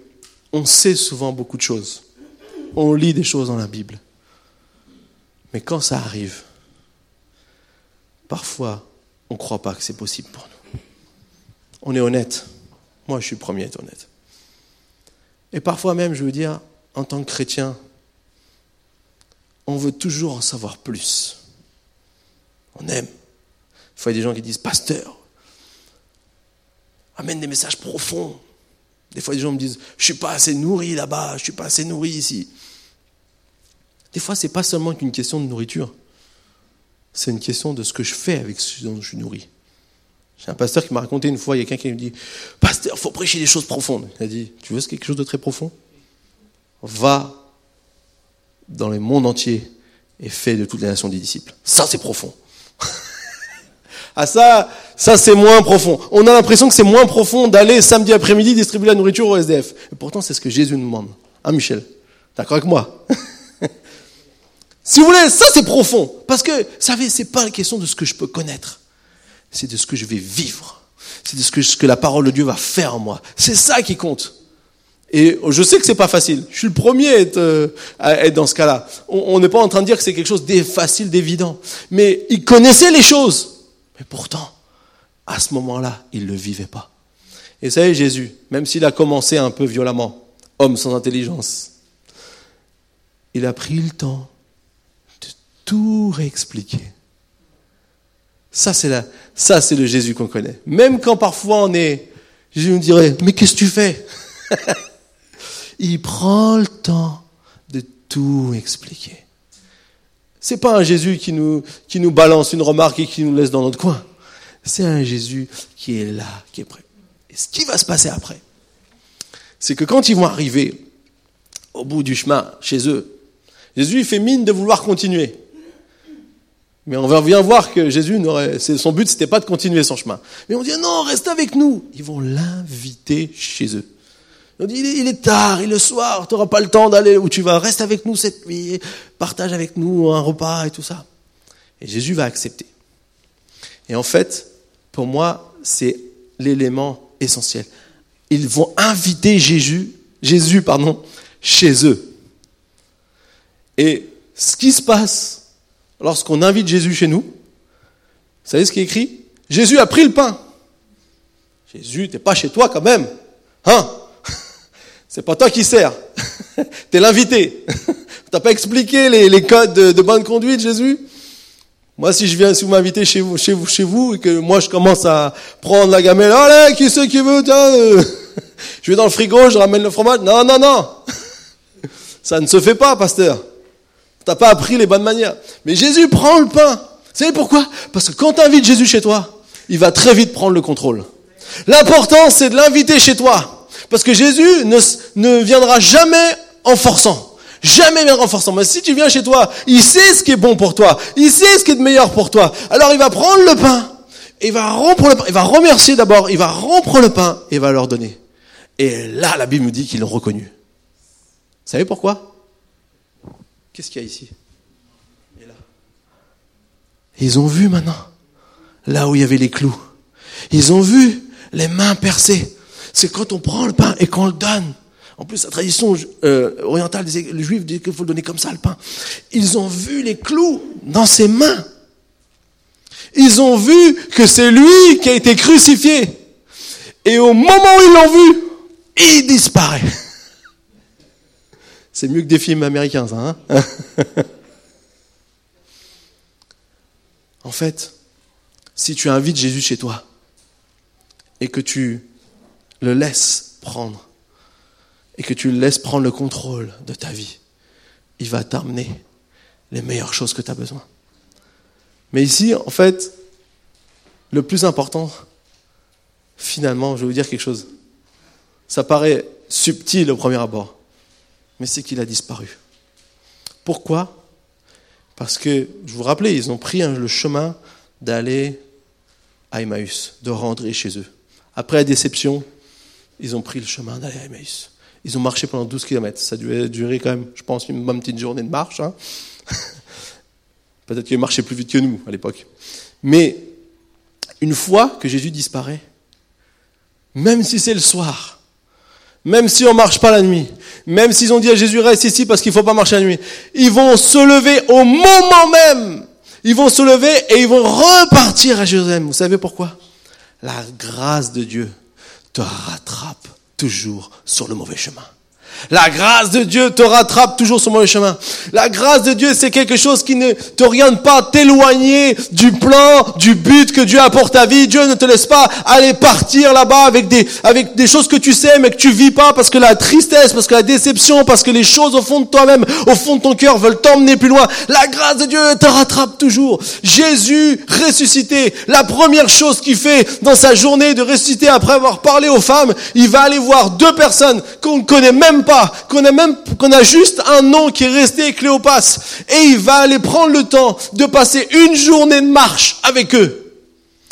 on sait souvent beaucoup de choses. On lit des choses dans la Bible. Mais quand ça arrive, parfois, on ne croit pas que c'est possible pour nous. On est honnête. Moi, je suis le premier à être honnête. Et parfois même, je veux dire, en tant que chrétien, on veut toujours en savoir plus. On aime. Il faut y a des gens qui disent, pasteur, amène des messages profonds. Des fois, des gens me disent, je suis pas assez nourri là-bas, je suis pas assez nourri ici. Des fois, c'est pas seulement qu'une question de nourriture. C'est une question de ce que je fais avec ce dont je suis nourri. J'ai un pasteur qui m'a raconté une fois, il y a quelqu'un qui me dit, pasteur, faut prêcher des choses profondes. Il a dit, tu veux quelque chose de très profond? Va dans le monde entier et fais de toutes les nations des disciples. Ça, c'est profond. ah ça, ça c'est moins profond. On a l'impression que c'est moins profond d'aller samedi après-midi distribuer la nourriture au SDF. Et pourtant, c'est ce que Jésus nous demande. Hein, Michel? D'accord avec moi? Si vous voulez, ça c'est profond. Parce que, vous savez, c'est pas la question de ce que je peux connaître. C'est de ce que je vais vivre. C'est de ce que, la parole de Dieu va faire en moi. C'est ça qui compte. Et je sais que c'est pas facile. Je suis le premier à être, euh, à être dans ce cas-là. On n'est pas en train de dire que c'est quelque chose de facile, d'évident. Mais il connaissait les choses. Mais pourtant, à ce moment-là, il ne le vivait pas. Et ça savez, Jésus, même s'il a commencé un peu violemment, homme sans intelligence, il a pris le temps de tout réexpliquer. Ça, c'est la, ça, c'est le Jésus qu'on connaît. Même quand parfois on est, Jésus nous dirait, mais qu'est-ce que tu fais? il prend le temps de tout expliquer. C'est pas un Jésus qui nous, balance une remarque et qui nous laisse dans notre coin. C'est un Jésus qui est là, qui est prêt. Et ce qui va se passer après, c'est que quand ils vont arriver au bout du chemin chez eux, Jésus fait mine de vouloir continuer. Mais on vient voir que Jésus, son but, c'était pas de continuer son chemin. Mais on dit, non, reste avec nous. Ils vont l'inviter chez eux. Dit, il est tard, il est le soir, tu n'auras pas le temps d'aller où tu vas, reste avec nous cette nuit, partage avec nous un repas et tout ça. Et Jésus va accepter. Et en fait, pour moi, c'est l'élément essentiel. Ils vont inviter Jésus, Jésus pardon, chez eux. Et ce qui se passe lorsqu'on invite Jésus chez nous, vous savez ce qui est écrit? Jésus a pris le pain. Jésus, t'es pas chez toi quand même. Hein? C'est pas toi qui sers. T'es l'invité. T'as pas expliqué les, codes de, bonne conduite, Jésus? Moi, si je viens, si vous m'invitez chez vous, chez vous, chez vous, et que moi je commence à prendre la gamelle, allez, qui c'est qui veut euh, Je vais dans le frigo, je ramène le fromage. Non, non, non. Ça ne se fait pas, pasteur. T'as pas appris les bonnes manières. Mais Jésus prend le pain. Vous savez pourquoi? Parce que quand tu Jésus chez toi, il va très vite prendre le contrôle. L'important, c'est de l'inviter chez toi. Parce que Jésus ne, ne viendra jamais en forçant. Jamais viendra en forçant. Mais si tu viens chez toi, il sait ce qui est bon pour toi. Il sait ce qui est de meilleur pour toi. Alors il va prendre le pain. Il va rompre le pain. Il va remercier d'abord. Il va rompre le pain et va leur donner. Et là, la Bible nous dit qu'ils l'ont reconnu. Vous savez pourquoi? Qu'est-ce qu'il y a ici? Et là. Ils ont vu maintenant, là où il y avait les clous. Ils ont vu les mains percées c'est quand on prend le pain et qu'on le donne. En plus, la tradition euh, orientale, disait, le juif dit qu'il faut le donner comme ça, le pain. Ils ont vu les clous dans ses mains. Ils ont vu que c'est lui qui a été crucifié. Et au moment où ils l'ont vu, il disparaît. C'est mieux que des films américains, ça. Hein en fait, si tu invites Jésus chez toi et que tu le laisses prendre et que tu le laisses prendre le contrôle de ta vie, il va t'amener les meilleures choses que tu as besoin. Mais ici, en fait, le plus important, finalement, je vais vous dire quelque chose. Ça paraît subtil au premier abord, mais c'est qu'il a disparu. Pourquoi? Parce que, je vous rappelais, ils ont pris le chemin d'aller à Emmaüs, de rentrer chez eux. Après la déception, ils ont pris le chemin à Emmaüs. Ils ont marché pendant 12 km. Ça a duré quand même, je pense, une bonne petite journée de marche. Hein. Peut-être qu'ils marchaient plus vite que nous à l'époque. Mais une fois que Jésus disparaît, même si c'est le soir, même si on marche pas la nuit, même s'ils ont dit à Jésus reste ici parce qu'il faut pas marcher la nuit, ils vont se lever au moment même. Ils vont se lever et ils vont repartir à Jérusalem. Vous savez pourquoi? La grâce de Dieu te rattrape toujours sur le mauvais chemin. La grâce de Dieu te rattrape toujours sur le chemin. La grâce de Dieu, c'est quelque chose qui ne t'oriente pas t'éloigner du plan, du but que Dieu a pour ta vie. Dieu ne te laisse pas aller partir là-bas avec des, avec des choses que tu sais mais que tu vis pas parce que la tristesse, parce que la déception, parce que les choses au fond de toi-même, au fond de ton cœur veulent t'emmener plus loin. La grâce de Dieu te rattrape toujours. Jésus ressuscité, la première chose qu'il fait dans sa journée de ressusciter après avoir parlé aux femmes, il va aller voir deux personnes qu'on ne connaît même pas, qu'on a même, qu'on a juste un nom qui est resté Cléopas. Et il va aller prendre le temps de passer une journée de marche avec eux.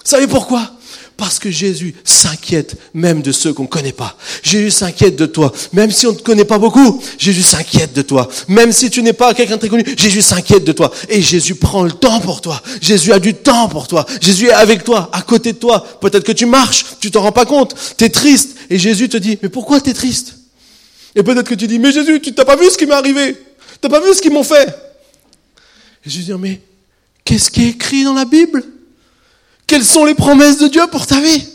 Vous savez pourquoi? Parce que Jésus s'inquiète même de ceux qu'on ne connaît pas. Jésus s'inquiète de toi. Même si on ne te connaît pas beaucoup, Jésus s'inquiète de toi. Même si tu n'es pas quelqu'un de très connu, Jésus s'inquiète de toi. Et Jésus prend le temps pour toi. Jésus a du temps pour toi. Jésus est avec toi, à côté de toi. Peut-être que tu marches, tu t'en rends pas compte. Tu es triste. Et Jésus te dit, mais pourquoi tu es triste? Et peut-être que tu dis, mais Jésus, tu n'as pas vu ce qui m'est arrivé? Tu n'as pas vu ce qu'ils m'ont fait? Et je dis, mais qu'est-ce qui est écrit dans la Bible? Quelles sont les promesses de Dieu pour ta vie?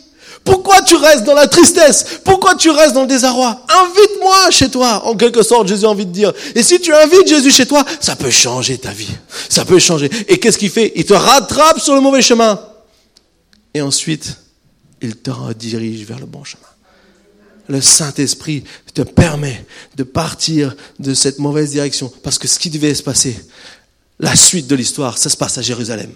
Pourquoi tu restes dans la tristesse? Pourquoi tu restes dans le désarroi? Invite-moi chez toi, en quelque sorte, Jésus a envie de dire. Et si tu invites Jésus chez toi, ça peut changer ta vie. Ça peut changer. Et qu'est-ce qu'il fait? Il te rattrape sur le mauvais chemin. Et ensuite, il te redirige vers le bon chemin le Saint-Esprit te permet de partir de cette mauvaise direction. Parce que ce qui devait se passer, la suite de l'histoire, ça se passe à Jérusalem.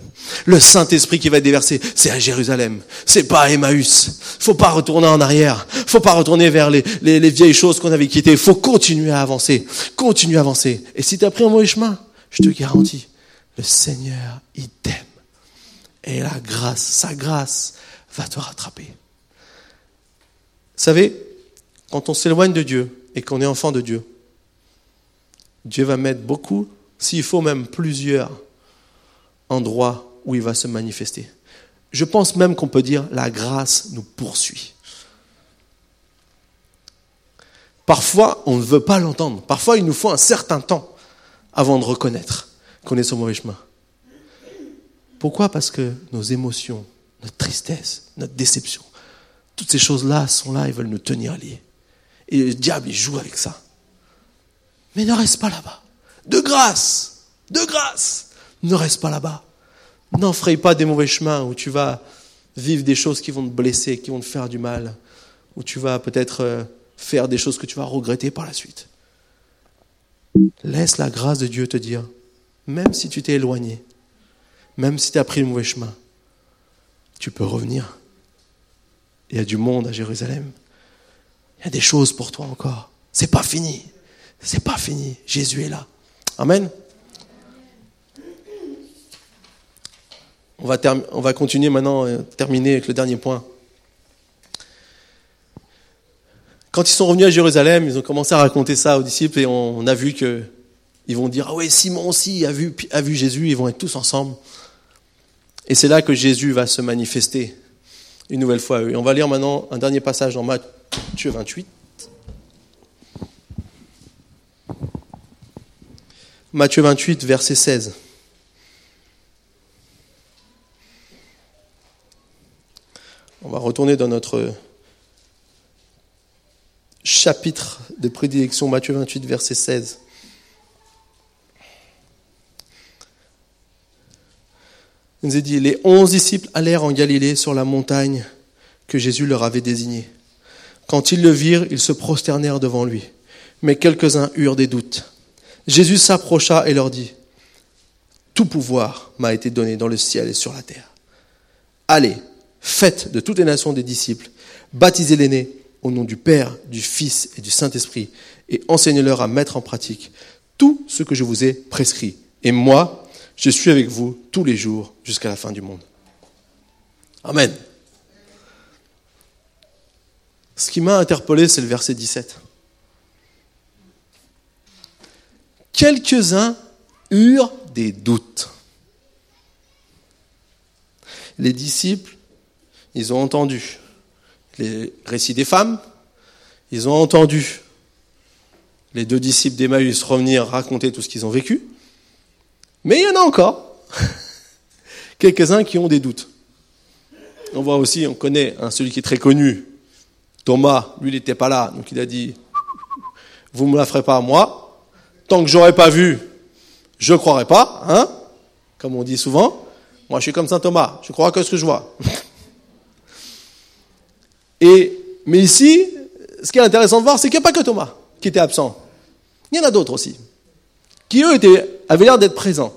Le Saint-Esprit qui va être déversé, c'est à Jérusalem. C'est pas à Emmaüs. Faut pas retourner en arrière. Faut pas retourner vers les, les, vieilles choses qu'on avait quittées. Faut continuer à avancer. Continuer à avancer. Et si tu as pris un mauvais chemin, je te garantis, le Seigneur, il t'aime. Et la grâce, sa grâce, va te rattraper. Vous savez, quand on s'éloigne de Dieu et qu'on est enfant de Dieu, Dieu va mettre beaucoup, s'il faut même plusieurs endroits où il va se manifester. Je pense même qu'on peut dire la grâce nous poursuit. Parfois, on ne veut pas l'entendre. Parfois, il nous faut un certain temps avant de reconnaître qu'on est sur le mauvais chemin. Pourquoi? Parce que nos émotions, notre tristesse, notre déception, toutes ces choses-là sont là et veulent nous tenir liés. Et le diable, il joue avec ça. Mais ne reste pas là-bas. De grâce, de grâce, ne reste pas là-bas. N'enfraye pas des mauvais chemins où tu vas vivre des choses qui vont te blesser, qui vont te faire du mal, où tu vas peut-être euh, faire des choses que tu vas regretter par la suite. Laisse la grâce de Dieu te dire, même si tu t'es éloigné, même si tu as pris le mauvais chemin, tu peux revenir. Il y a du monde à Jérusalem. Il y a des choses pour toi encore. C'est pas fini. C'est pas fini. Jésus est là. Amen. On va, on va continuer maintenant, euh, terminer avec le dernier point. Quand ils sont revenus à Jérusalem, ils ont commencé à raconter ça aux disciples et on, a vu que ils vont dire ah ouais Simon aussi a vu a vu Jésus, ils vont être tous ensemble. Et c'est là que Jésus va se manifester une nouvelle fois. Et on va lire maintenant un dernier passage dans Matthieu Matthieu 28. Matthieu 28, verset 16. On va retourner dans notre chapitre de prédilection, Matthieu 28, verset 16. Il nous est dit, les onze disciples allèrent en Galilée sur la montagne que Jésus leur avait désignée. Quand ils le virent, ils se prosternèrent devant lui. Mais quelques-uns eurent des doutes. Jésus s'approcha et leur dit, Tout pouvoir m'a été donné dans le ciel et sur la terre. Allez, faites de toutes les nations des disciples, baptisez les nés au nom du Père, du Fils et du Saint-Esprit, et enseignez-leur à mettre en pratique tout ce que je vous ai prescrit. Et moi, je suis avec vous tous les jours jusqu'à la fin du monde. Amen. Ce qui m'a interpellé, c'est le verset 17. Quelques-uns eurent des doutes. Les disciples, ils ont entendu les récits des femmes, ils ont entendu les deux disciples d'Emmaüs revenir raconter tout ce qu'ils ont vécu, mais il y en a encore quelques-uns qui ont des doutes. On voit aussi, on connaît celui qui est très connu, Thomas, lui il n'était pas là, donc il a dit, vous ne me la ferez pas à moi, tant que j'aurai pas vu, je ne croirai pas, hein, comme on dit souvent. Moi je suis comme Saint Thomas, je crois que ce que je vois. Et, mais ici, ce qui est intéressant de voir, c'est qu'il n'y a pas que Thomas qui était absent. Il y en a d'autres aussi, qui eux avaient l'air d'être présents.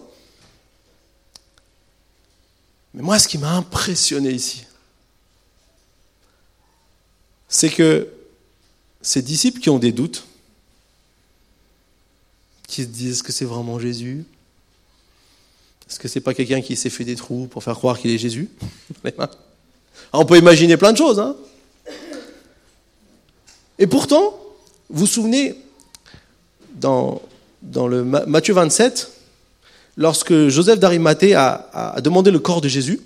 Mais moi, ce qui m'a impressionné ici, c'est que ces disciples qui ont des doutes, qui se disent que c'est vraiment Jésus, est-ce que c'est pas quelqu'un qui s'est fait des trous pour faire croire qu'il est Jésus? On peut imaginer plein de choses. Hein et pourtant, vous vous souvenez, dans, dans le Matthieu 27, lorsque Joseph d'Arimathée a, a, demandé le corps de Jésus,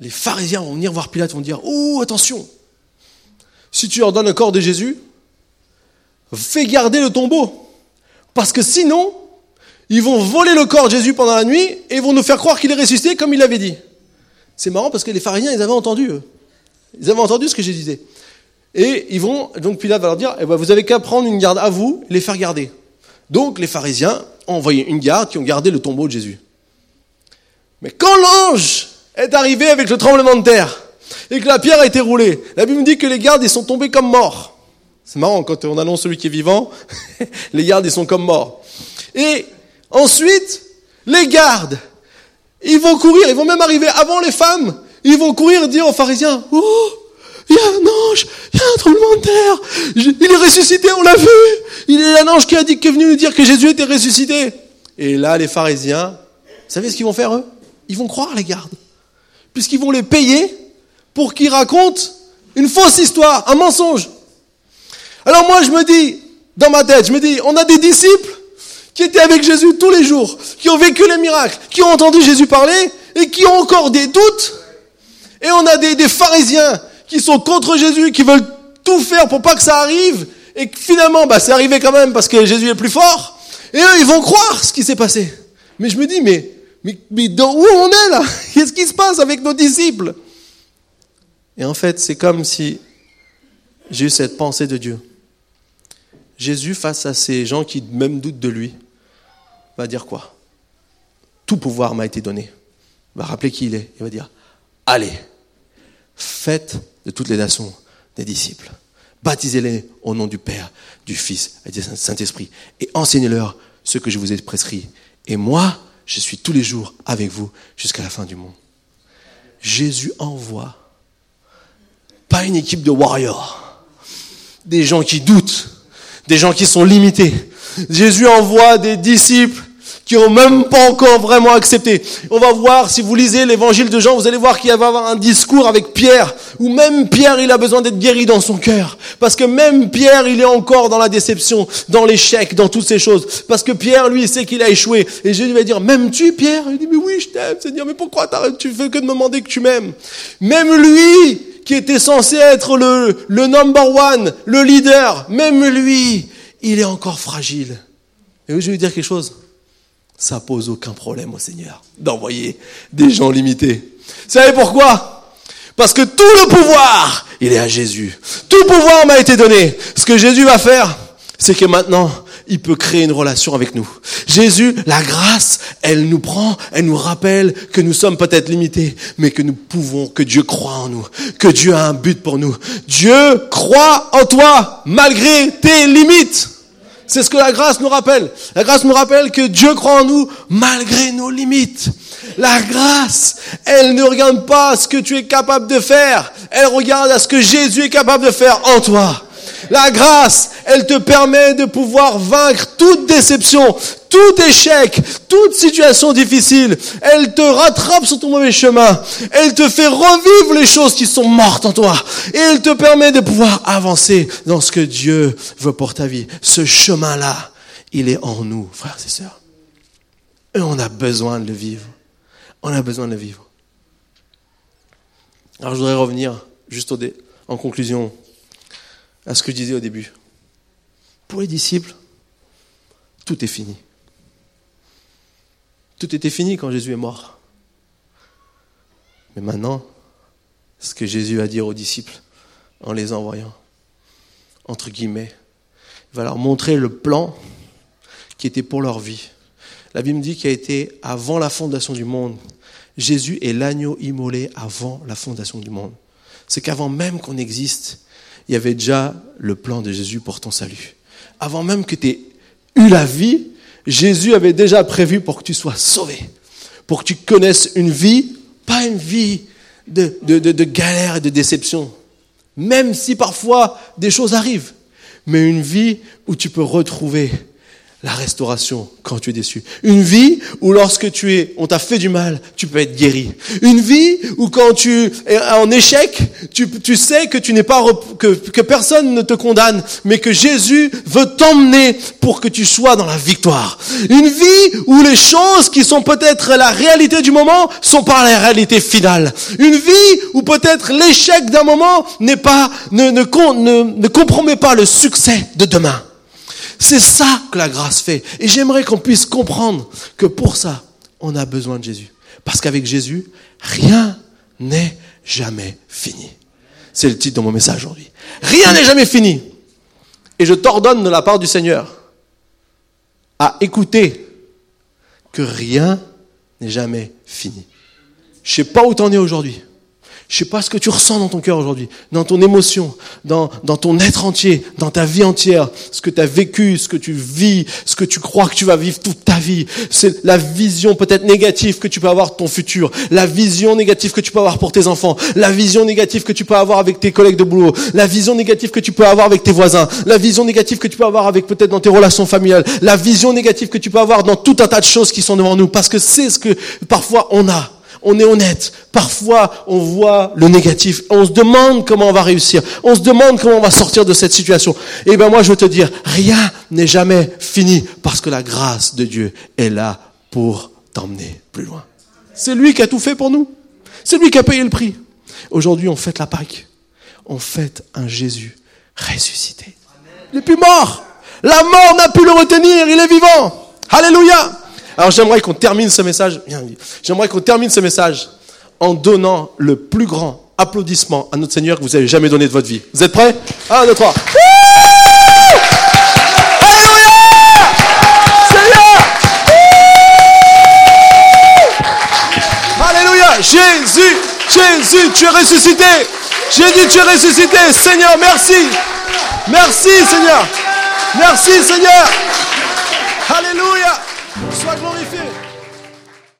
les pharisiens vont venir voir Pilate, vont dire Oh, attention, si tu leur donnes le corps de Jésus, fais garder le tombeau. Parce que sinon, ils vont voler le corps de Jésus pendant la nuit et vont nous faire croire qu'il est ressuscité comme il l'avait dit. C'est marrant parce que les pharisiens, ils avaient entendu, eux. Ils avaient entendu ce que Jésus disait. Et ils vont, donc Pilate va leur dire, eh ben, vous avez qu'à prendre une garde à vous les faire garder. Donc les pharisiens ont envoyé une garde qui ont gardé le tombeau de Jésus. Mais quand l'ange est arrivé avec le tremblement de terre et que la pierre a été roulée, la Bible dit que les gardes ils sont tombés comme morts. C'est marrant quand on annonce celui qui est vivant, les gardes ils sont comme morts. Et ensuite, les gardes, ils vont courir, ils vont même arriver avant les femmes, ils vont courir dire aux pharisiens, oh, il y a un ange, il y a un tremblement de terre, il est ressuscité, on l'a vu. Il est un ange qui a dit qui est venu nous dire que Jésus était ressuscité. Et là, les pharisiens, vous savez ce qu'ils vont faire eux? Ils vont croire les gardes, puisqu'ils vont les payer pour qu'ils racontent une fausse histoire, un mensonge. Alors moi, je me dis, dans ma tête, je me dis, on a des disciples qui étaient avec Jésus tous les jours, qui ont vécu les miracles, qui ont entendu Jésus parler et qui ont encore des doutes. Et on a des, des pharisiens qui sont contre Jésus, qui veulent tout faire pour pas que ça arrive, et finalement, bah, c'est arrivé quand même parce que Jésus est plus fort, et eux, ils vont croire ce qui s'est passé. Mais je me dis, mais, mais, où on est là? Qu'est-ce qui se passe avec nos disciples? Et en fait, c'est comme si j'ai eu cette pensée de Dieu. Jésus, face à ces gens qui même doutent de lui, va dire quoi? Tout pouvoir m'a été donné. Il va rappeler qui il est. Il va dire, allez, faites de toutes les nations des disciples. Baptisez-les au nom du Père, du Fils et du Saint-Esprit et enseignez-leur ce que je vous ai prescrit. Et moi, je suis tous les jours avec vous jusqu'à la fin du monde. Jésus envoie pas une équipe de warriors, des gens qui doutent, des gens qui sont limités. Jésus envoie des disciples qui n'ont même pas encore vraiment accepté. On va voir, si vous lisez l'évangile de Jean, vous allez voir qu'il va y avoir un discours avec Pierre, où même Pierre, il a besoin d'être guéri dans son cœur. Parce que même Pierre, il est encore dans la déception, dans l'échec, dans toutes ces choses. Parce que Pierre, lui, il sait qu'il a échoué. Et Jésus va dire, m'aimes-tu, Pierre? Il dit, mais oui, je t'aime, Seigneur, mais pourquoi tu fais que de me demander que tu m'aimes? Même lui, qui était censé être le, le number one, le leader, même lui, il est encore fragile. Et je vais lui dire quelque chose ça pose aucun problème au Seigneur d'envoyer des gens limités. Vous savez pourquoi? Parce que tout le pouvoir, il est à Jésus. Tout pouvoir m'a été donné. Ce que Jésus va faire, c'est que maintenant, il peut créer une relation avec nous. Jésus, la grâce, elle nous prend, elle nous rappelle que nous sommes peut-être limités, mais que nous pouvons, que Dieu croit en nous, que Dieu a un but pour nous. Dieu croit en toi malgré tes limites. C'est ce que la grâce nous rappelle. La grâce nous rappelle que Dieu croit en nous malgré nos limites. La grâce, elle ne regarde pas ce que tu es capable de faire. Elle regarde à ce que Jésus est capable de faire en toi. La grâce, Elle te permet de pouvoir vaincre toute déception, tout échec, toute situation difficile. Elle te rattrape sur ton mauvais chemin. Elle te fait revivre les choses qui sont mortes en toi. Et elle te permet de pouvoir avancer dans ce que Dieu veut pour ta vie. Ce chemin-là, il est en nous, frères et sœurs. Et on a besoin de le vivre. On a besoin de le vivre. Alors je voudrais revenir juste en conclusion à ce que je disais au début. Pour les disciples, tout est fini. Tout était fini quand Jésus est mort. Mais maintenant, ce que Jésus a dit aux disciples en les envoyant, entre guillemets, il va leur montrer le plan qui était pour leur vie. La Bible dit qu'il a été avant la fondation du monde. Jésus est l'agneau immolé avant la fondation du monde. C'est qu'avant même qu'on existe, il y avait déjà le plan de Jésus pour ton salut. Avant même que tu aies eu la vie, Jésus avait déjà prévu pour que tu sois sauvé, pour que tu connaisses une vie, pas une vie de, galère et de déception, même si parfois des choses arrivent, mais une vie où tu peux retrouver la restauration quand tu es déçu. Une vie où lorsque tu es, on t'a fait du mal, tu peux être guéri. Une vie où quand tu es en échec, tu, tu sais que tu n'es pas, que, que personne ne te condamne, mais que Jésus veut t'emmener pour que tu sois dans la victoire. Une vie où les choses qui sont peut-être la réalité du moment sont pas la réalité finale. Une vie où peut-être l'échec d'un moment n'est pas, ne, ne, ne, ne compromet pas le succès de demain. C'est ça que la grâce fait. Et j'aimerais qu'on puisse comprendre que pour ça, on a besoin de Jésus. Parce qu'avec Jésus, rien n'est jamais fini. C'est le titre de mon message aujourd'hui. Rien n'est jamais fini. Et je t'ordonne de la part du Seigneur à écouter que rien n'est jamais fini. Je sais pas où tu en es aujourd'hui. Je sais pas ce que tu ressens dans ton cœur aujourd'hui, dans ton émotion, dans, dans ton être entier, dans ta vie entière, ce que tu as vécu, ce que tu vis, ce que tu crois que tu vas vivre toute ta vie. C'est la vision peut-être négative que tu peux avoir de ton futur, la vision négative que tu peux avoir pour tes enfants, la vision négative que tu peux avoir avec tes collègues de boulot, la vision négative que tu peux avoir avec tes voisins, la vision négative que tu peux avoir avec peut-être dans tes relations familiales, la vision négative que tu peux avoir dans tout un tas de choses qui sont devant nous, parce que c'est ce que parfois on a on est honnête. Parfois, on voit le négatif. On se demande comment on va réussir. On se demande comment on va sortir de cette situation. Eh ben moi, je veux te dire, rien n'est jamais fini parce que la grâce de Dieu est là pour t'emmener plus loin. C'est lui qui a tout fait pour nous. C'est lui qui a payé le prix. Aujourd'hui, on fête la Pâque. On fête un Jésus ressuscité. Il n'est plus mort. La mort n'a pu le retenir. Il est vivant. Alléluia. Alors j'aimerais qu'on termine ce message, j'aimerais qu'on termine ce message en donnant le plus grand applaudissement à notre Seigneur que vous avez jamais donné de votre vie. Vous êtes prêts? 1, 2, 3. Alléluia! Seigneur! Alléluia! Jésus, Jésus, tu es ressuscité! Jésus, tu es ressuscité Seigneur, merci! Merci Seigneur! Merci Seigneur